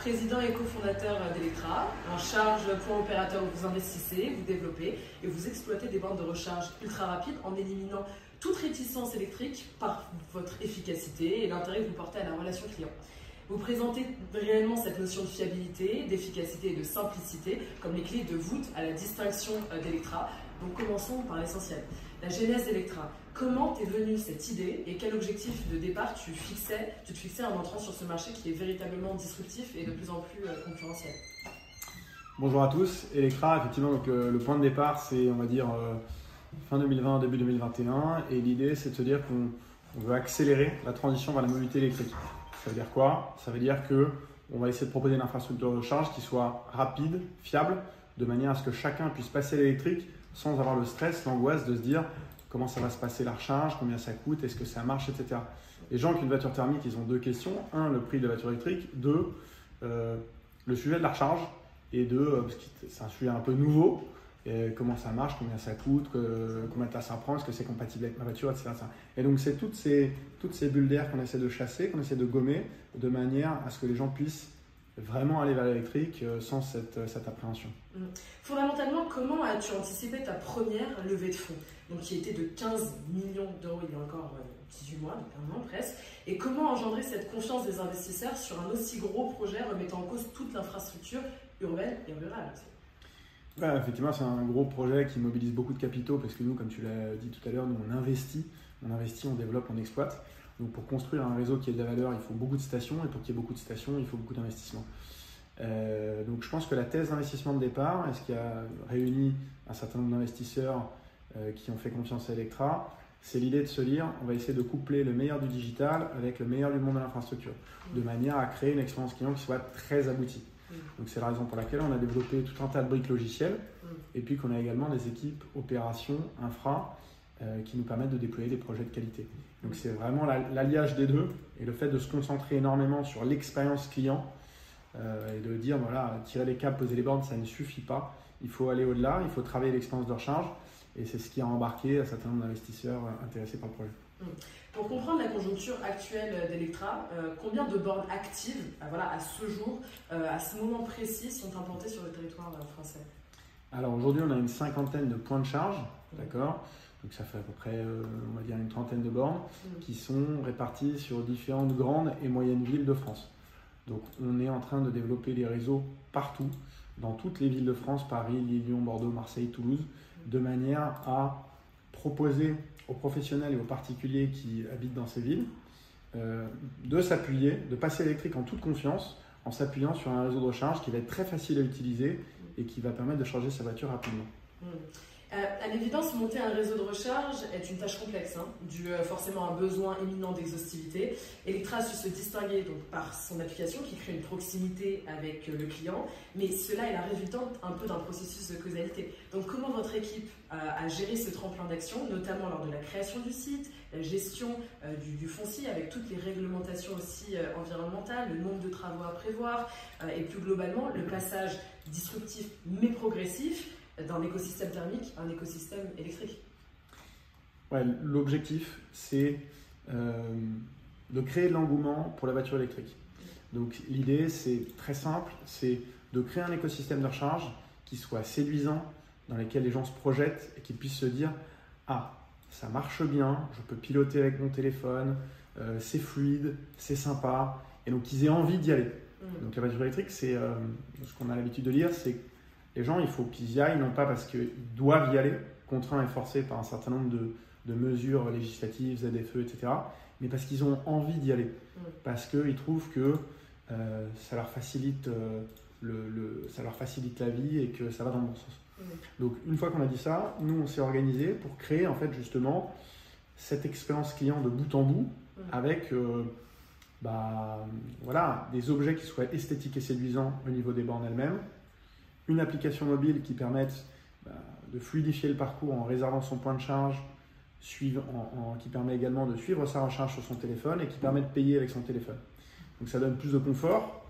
président et cofondateur d'Electra, en charge point opérateur où vous investissez, vous développez et vous exploitez des bornes de recharge ultra rapides en éliminant toute réticence électrique par votre efficacité et l'intérêt que vous portez à la relation client. Vous présentez réellement cette notion de fiabilité, d'efficacité et de simplicité comme les clés de voûte à la distinction d'Electra. Donc commençons par l'essentiel. La genèse d'Electra. Comment t'es venue cette idée et quel objectif de départ tu, fixais, tu te fixais en entrant sur ce marché qui est véritablement disruptif et de plus en plus euh, concurrentiel? Bonjour à tous. Electra, effectivement, euh, le point de départ, c'est, on va dire, fin 2020, début 2021. Et l'idée, c'est de se dire qu'on veut accélérer la transition vers la mobilité électrique. Ça veut dire quoi? Ça veut dire que on va essayer de proposer une infrastructure de charge qui soit rapide, fiable, de manière à ce que chacun puisse passer l'électrique sans avoir le stress, l'angoisse de se dire comment ça va se passer la recharge, combien ça coûte, est-ce que ça marche, etc. Les gens qui ont une voiture thermique, ils ont deux questions. Un, le prix de la voiture électrique. Deux, euh, le sujet de la recharge. Et deux, euh, parce que c'est un sujet un peu nouveau, comment ça marche, combien ça coûte, combien de temps ça prend, est-ce que c'est compatible avec ma voiture, etc. Et donc c'est toutes ces, toutes ces bulles d'air qu'on essaie de chasser, qu'on essaie de gommer, de manière à ce que les gens puissent vraiment aller vers l'électrique euh, sans cette, euh, cette appréhension. Mm. Fondamentalement, comment as-tu anticipé ta première levée de fonds, donc qui était de 15 millions d'euros il y a encore 18 euh, mois, donc un an presque, et comment engendrer cette confiance des investisseurs sur un aussi gros projet remettant en cause toute l'infrastructure urbaine et rurale effectivement, c'est un gros projet qui mobilise beaucoup de capitaux parce que nous, comme tu l'as dit tout à l'heure, nous on investit, on investit, on développe, on exploite. Donc pour construire un réseau qui ait de la valeur, il faut beaucoup de stations et pour qu'il y ait beaucoup de stations, il faut beaucoup d'investissement. Euh, donc je pense que la thèse d'investissement de départ, et ce qui a réuni un certain nombre d'investisseurs euh, qui ont fait confiance à Electra, c'est l'idée de se dire on va essayer de coupler le meilleur du digital avec le meilleur du monde de l'infrastructure, de manière à créer une expérience client qui soit très aboutie. Donc c'est la raison pour laquelle on a développé tout un tas de briques logicielles mm. et puis qu'on a également des équipes opérations, infra, qui nous permettent de déployer des projets de qualité. Donc c'est vraiment l'alliage des deux et le fait de se concentrer énormément sur l'expérience client euh, et de dire voilà, tirer les câbles, poser les bornes, ça ne suffit pas. Il faut aller au-delà, il faut travailler l'expérience de recharge et c'est ce qui a embarqué un certain nombre d'investisseurs euh, intéressés par le projet. Mm. Pour comprendre la conjoncture actuelle d'Electra, euh, combien de bornes actives euh, voilà, à ce jour, euh, à ce moment précis, sont implantées sur le territoire français? Alors aujourd'hui, on a une cinquantaine de points de charge, d'accord? Donc ça fait à peu près, on va dire, une trentaine de bornes qui sont réparties sur différentes grandes et moyennes villes de France. Donc on est en train de développer des réseaux partout, dans toutes les villes de France, Paris, Lyon, Bordeaux, Marseille, Toulouse, de manière à proposer aux professionnels et aux particuliers qui habitent dans ces villes euh, de s'appuyer, de passer électrique en toute confiance, en s'appuyant sur un réseau de recharge qui va être très facile à utiliser et qui va permettre de charger sa voiture rapidement. Euh, l'évidence, monter un réseau de recharge est une tâche complexe, hein, due euh, forcément à un besoin éminent d'exhaustivité. Electra a su se distinguer donc, par son application qui crée une proximité avec euh, le client, mais cela est la résultante un peu d'un processus de causalité. Donc comment votre équipe a, géré ce tremplin d'action, notamment lors de la création du site, la gestion du, foncier avec toutes les réglementations aussi environnementales, le nombre de travaux à prévoir, et plus globalement le passage disruptif mais progressif d'un écosystème thermique à un écosystème électrique. Ouais, L'objectif, c'est euh, de créer de l'engouement pour la voiture électrique. Donc l'idée, c'est très simple, c'est de créer un écosystème de recharge qui soit séduisant, dans lequel les gens se projettent et qu'ils puissent se dire Ah, ça marche bien, je peux piloter avec mon téléphone, euh, c'est fluide, c'est sympa, et donc qu'ils aient envie d'y aller. Mm. Donc la voiture électrique, c'est euh, ce qu'on a l'habitude de lire, c'est les gens, il faut qu'ils y aillent, non pas parce qu'ils doivent y aller, contraints et forcés par un certain nombre de, mesures législatives, ZFE, etc., mais parce qu'ils ont envie d'y aller, mm. parce qu'ils trouvent que euh, ça, leur facilite, euh, le, ça leur facilite la vie et que ça va dans le bon sens. Mm. Donc une fois qu'on a dit ça, nous on s'est organisé pour créer en fait justement cette expérience client de bout en bout mm. avec euh, bah, voilà, des objets qui soient esthétiques et séduisants au niveau des bornes elles-mêmes, une application mobile qui permette bah, de fluidifier le parcours en réservant son point de charge, suivre, qui permet également de suivre sa recharge sur son téléphone et qui permet de payer avec son téléphone. Donc ça donne plus de confort.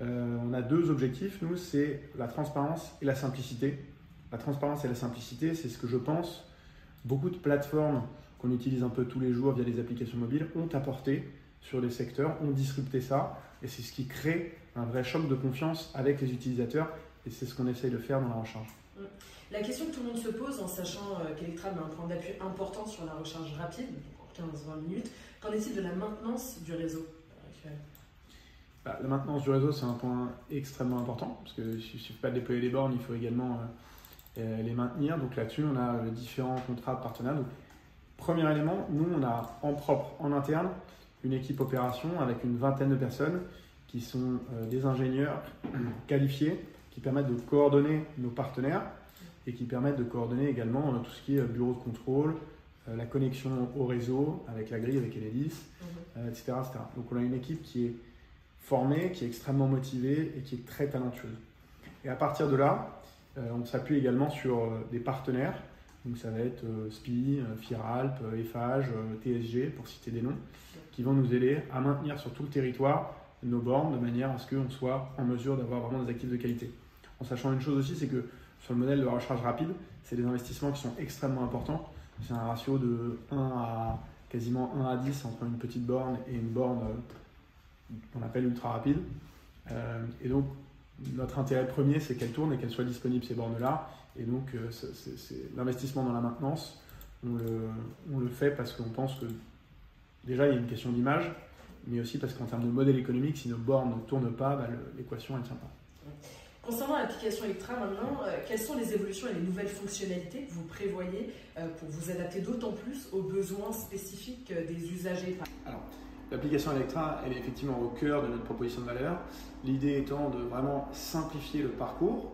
Euh, on a deux objectifs, nous, c'est la transparence et la simplicité. La transparence et la simplicité, c'est ce que je pense beaucoup de plateformes qu'on utilise un peu tous les jours via les applications mobiles ont apporté sur les secteurs ont disrupté ça et c'est ce qui crée un vrai choc de confiance avec les utilisateurs et c'est ce qu'on essaye de faire dans la recharge. La question que tout le monde se pose en sachant euh, qu'Electra met un point d'appui important sur la recharge rapide, en 15-20 minutes, qu'en est-il de la maintenance du réseau actuel? Bah, La maintenance du réseau, c'est un point extrêmement important, parce qu'il ne suffit pas de déployer les bornes, il faut également euh, euh, les maintenir. Donc là-dessus, on a différents contrats de partenariat. premier élément, nous, on a en propre, en interne, une équipe opération avec une vingtaine de personnes qui sont des ingénieurs qualifiés qui permettent de coordonner nos partenaires et qui permettent de coordonner également tout ce qui est bureau de contrôle, euh, la connexion au réseau avec la grille, avec Enedis, mhm. etc., euh, etc. Donc on a une équipe qui est formée, qui est extrêmement motivée et qui est très talentueuse. Et à partir de là, euh, on s'appuie également sur des partenaires. Donc ça va être SPI, FIRALP, EFAGE, TSG, pour citer des noms, qui vont nous aider à maintenir sur tout le territoire nos bornes de manière à ce qu'on soit en mesure d'avoir vraiment des actifs de qualité. Sachant une chose aussi, c'est que sur le modèle de recharge rapide, c'est des investissements qui sont extrêmement importants. C'est un ratio de 1 à quasiment 1 à 10 entre une petite borne et une borne euh, qu'on appelle ultra rapide. Euh, et donc, notre intérêt premier, c'est qu'elle tourne et qu'elle soit disponible ces bornes-là. Et donc, euh, l'investissement dans la maintenance, on le, fait parce qu'on pense que déjà, il y a une question d'image, mais aussi parce qu'en termes de modèle économique, si nos bornes ne tournent pas, bah, l'équation, ne tient pas. Concernant l'application Electra maintenant, euh, quelles sont les évolutions et les nouvelles fonctionnalités que vous prévoyez euh, pour vous adapter d'autant plus aux besoins spécifiques euh, des usagers? Alors, l'application Electra, elle est effectivement au cœur de notre proposition de valeur. L'idée étant de vraiment simplifier le parcours.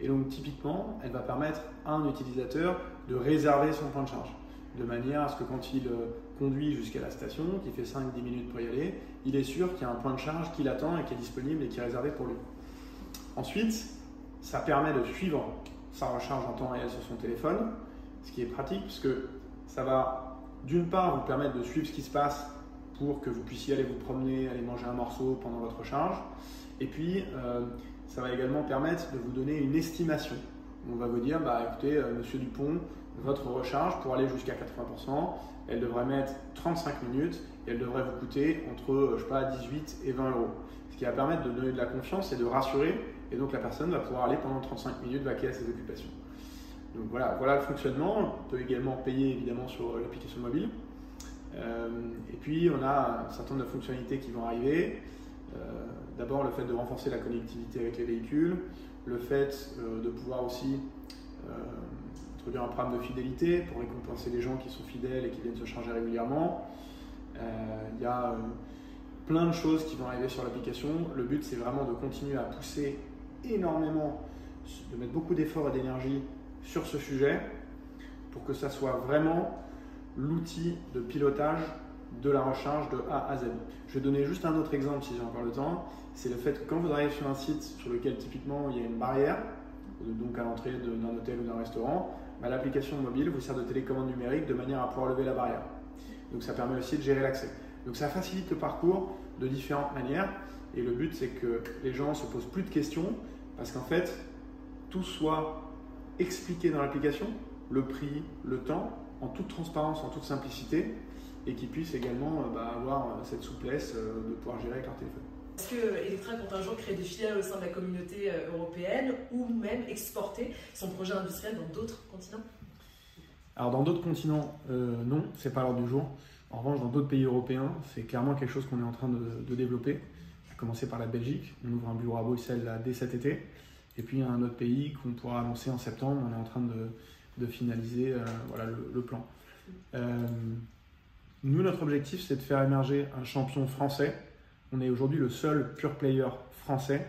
Et donc, typiquement, elle va permettre à un utilisateur de réserver son point de charge. De manière à ce que quand il conduit jusqu'à la station, qui fait 5-10 minutes pour y aller, il est sûr qu'il y a un point de charge qui l'attend et qui est disponible et qui est réservé pour lui. Ensuite, ça permet de suivre sa recharge en temps réel sur son téléphone, ce qui est pratique puisque ça va d'une part vous permettre de suivre ce qui se passe pour que vous puissiez aller vous promener, aller manger un morceau pendant votre recharge. Et puis, euh, ça va également permettre de vous donner une estimation. On va vous dire, bah, écoutez, euh, monsieur Dupont, votre recharge pour aller jusqu'à 80%, elle devrait mettre 35 minutes et elle devrait vous coûter entre, euh, je sais pas, 18 et 20 euros. Ce qui va permettre de donner de la confiance et de rassurer et donc la personne va pouvoir aller pendant 35 minutes vaquer à ses occupations. Donc voilà, voilà le fonctionnement. On peut également payer évidemment sur l'application mobile. Euh, et puis on a un certain nombre de fonctionnalités qui vont arriver. Euh, d'abord le fait de renforcer la connectivité avec les véhicules, le fait euh, de pouvoir aussi introduire un programme de fidélité pour récompenser les gens qui sont fidèles et qui viennent se charger régulièrement. Il y a plein de choses qui vont arriver sur l'application. Le but c'est vraiment de continuer à pousser énormément, de mettre beaucoup d'efforts et d'énergie sur ce sujet pour que ça soit vraiment l'outil de pilotage de la recharge de A à Z. Je vais donner juste un autre exemple si j'ai encore le temps. C'est le fait que quand vous arrivez sur un site sur lequel typiquement il y a une barrière, donc à l'entrée d'un hôtel ou d'un restaurant, l'application mobile vous sert de télécommande numérique de manière à pouvoir lever la barrière. Donc ça permet aussi de gérer l'accès. Donc ça facilite le parcours de différentes manières. Et le but, c'est que les gens ne se posent plus de questions parce qu'en fait, tout soit expliqué dans l'application, le prix, le temps, en toute transparence, en toute simplicité, et qu'ils puissent également euh, bah, avoir euh, cette souplesse euh, de pouvoir gérer avec leur téléphone. Est-ce que Electra compte un jour créer des filiales au sein de la communauté européenne ou même exporter son projet industriel dans d'autres continents? Alors dans d'autres continents, non, c'est pas l'ordre du jour. En revanche, dans d'autres pays européens, c'est clairement quelque chose qu'on est en train de développer commencer par la Belgique. On ouvre un bureau à Bruxelles dès cet été. Et puis il y a un autre pays qu'on pourra annoncer en septembre. On est en train de, finaliser euh, le, plan. Euh, nous, notre objectif, c'est de faire émerger un champion français. On est aujourd'hui le seul pure player français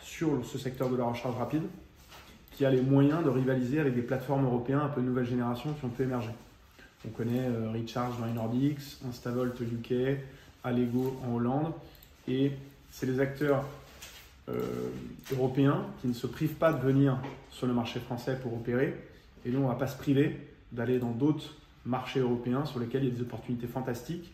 sur ce secteur de la recharge rapide qui a les moyens de rivaliser avec des plateformes européennes un peu nouvelle génération qui ont pu émerger. On connaît euh, Recharge dans les Instavolt UK, Allego en Hollande. Et c'est les acteurs euh, européens qui ne se privent pas de venir sur le marché français pour opérer. Et nous, on ne va pas se priver d'aller dans d'autres marchés européens sur lesquels il y a des opportunités fantastiques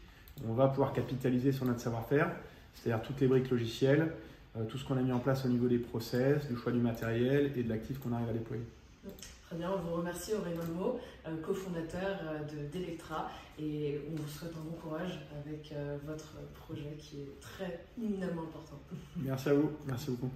on va pouvoir capitaliser sur notre savoir-faire, c'est-à-dire toutes les briques logicielles, euh, tout ce qu'on a mis en place au niveau des process, du choix du matériel et de l'actif qu'on arrive à déployer. Très bien, on vous remercie Aurélien Mo, euh, cofondateur euh, d'Electra, et on vous souhaite un bon courage avec votre projet qui est très éminemment important. Merci à vous, merci beaucoup.